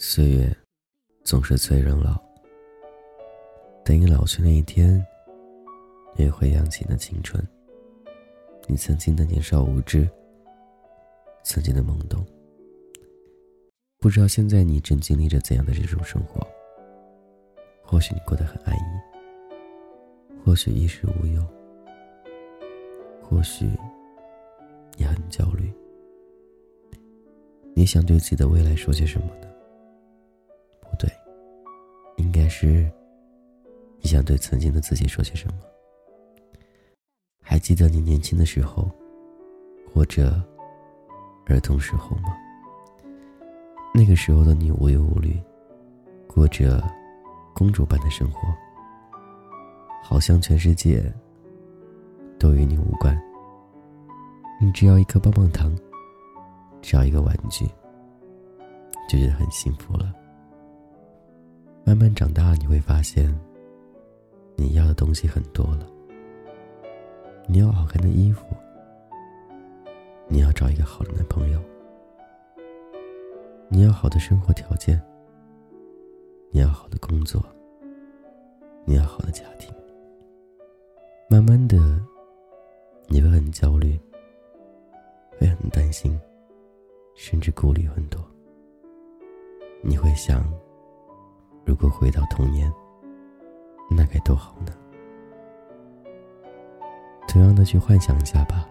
岁月总是催人老，等你老去那一天，也会扬起那青春。你曾经的年少无知，曾经的懵懂，不知道现在你正经历着怎样的这种生活。或许你过得很安逸，或许衣食无忧，或许你很焦虑。你想对自己的未来说些什么呢？不对应该是，你想对曾经的自己说些什么？还记得你年轻的时候，或者儿童时候吗？那个时候的你无忧无虑，过着公主般的生活，好像全世界都与你无关。你只要一颗棒棒糖，只要一个玩具，就觉得很幸福了。慢慢长大，你会发现，你要的东西很多了。你要好看的衣服，你要找一个好的男朋友，你要好的生活条件，你要好的工作，你要好的家庭。慢慢的，你会很焦虑，会很担心，甚至顾虑很多。你会想。如果回到童年，那该多好呢？同样的，去幻想一下吧。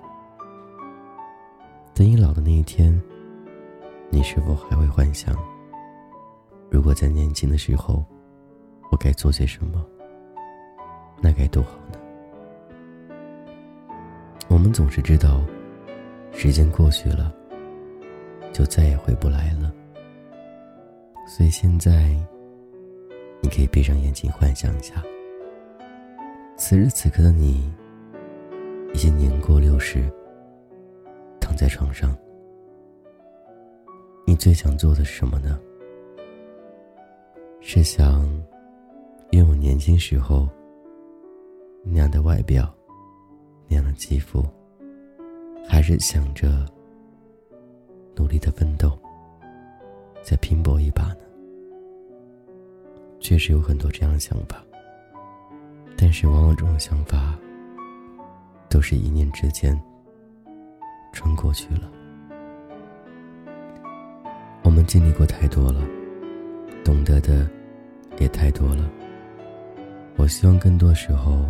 等你老的那一天，你是否还会幻想？如果在年轻的时候，我该做些什么？那该多好呢？我们总是知道，时间过去了，就再也回不来了。所以现在。你可以闭上眼睛幻想一下，此时此刻的你，已经年过六十，躺在床上。你最想做的是什么呢？是想拥有年轻时候那样的外表、那样的肌肤，还是想着努力的奋斗，再拼搏一把呢？确实有很多这样的想法，但是往往这种想法都是一念之间穿过去了。我们经历过太多了，懂得的也太多了。我希望更多时候，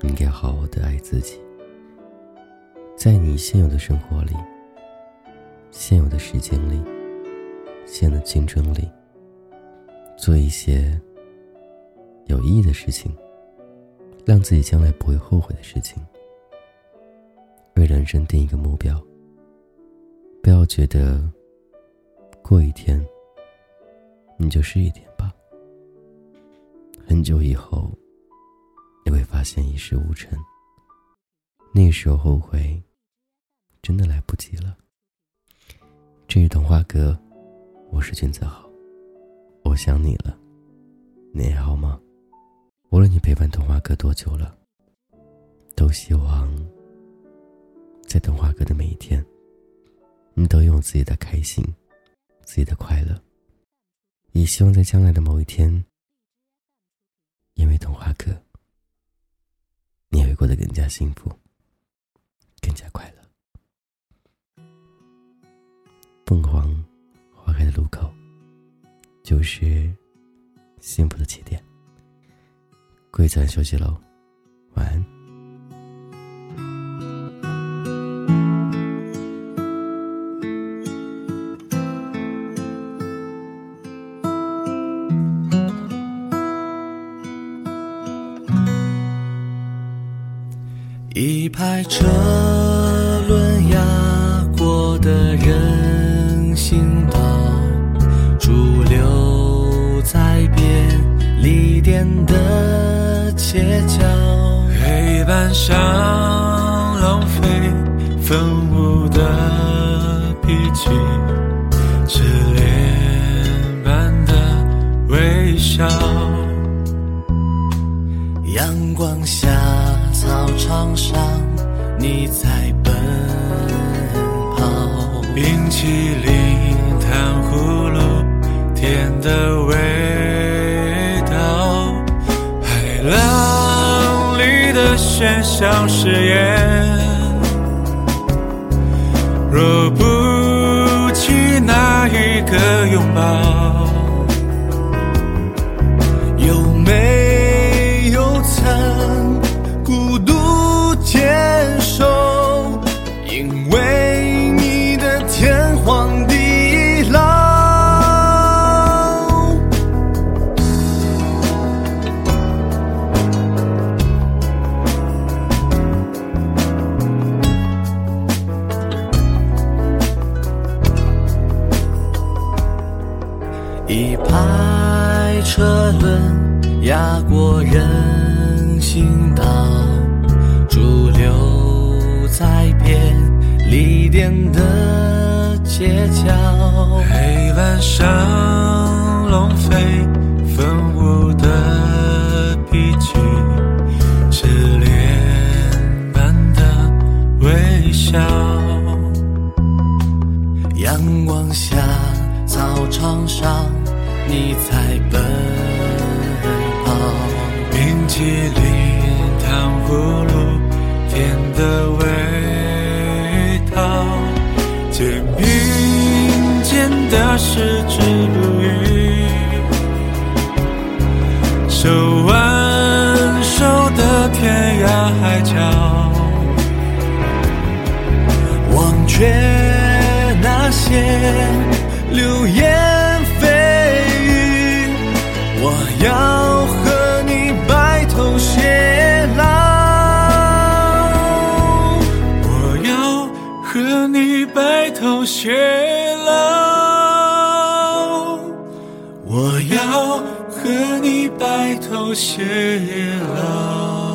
应该好好的爱自己，在你现有的生活里、现有的时间里、现的竞争里。做一些有意义的事情，让自己将来不会后悔的事情。为人生定一个目标，不要觉得过一天你就试一点吧。很久以后，你会发现一事无成，那时候后悔真的来不及了。这是童话哥，我是君子豪。我想你了，你还好吗？无论你陪伴童话哥多久了，都希望在童话哥的每一天，你都有自己的开心，自己的快乐。也希望在将来的某一天，因为童话课，你会过得更加幸福，更加快乐。凤凰花开的路口。就是幸福的起点。贵在休息喽，晚安。一排车轮压过的人行道。驻留在便利店的街角，黑板上浪费粉雾的笔记，痴恋般的微笑。阳光下，场上，你在奔跑。冰淇淋、糖葫芦，甜的味道。海浪里的喧嚣誓言，若不及那一个拥抱，车轮压过人行道，驻留在便利店的街角。黑板上淇淋、糖葫芦，甜的味道。肩并肩的十指不渝，手挽手的天涯海角。忘却那些偕老，我要和你白头偕老。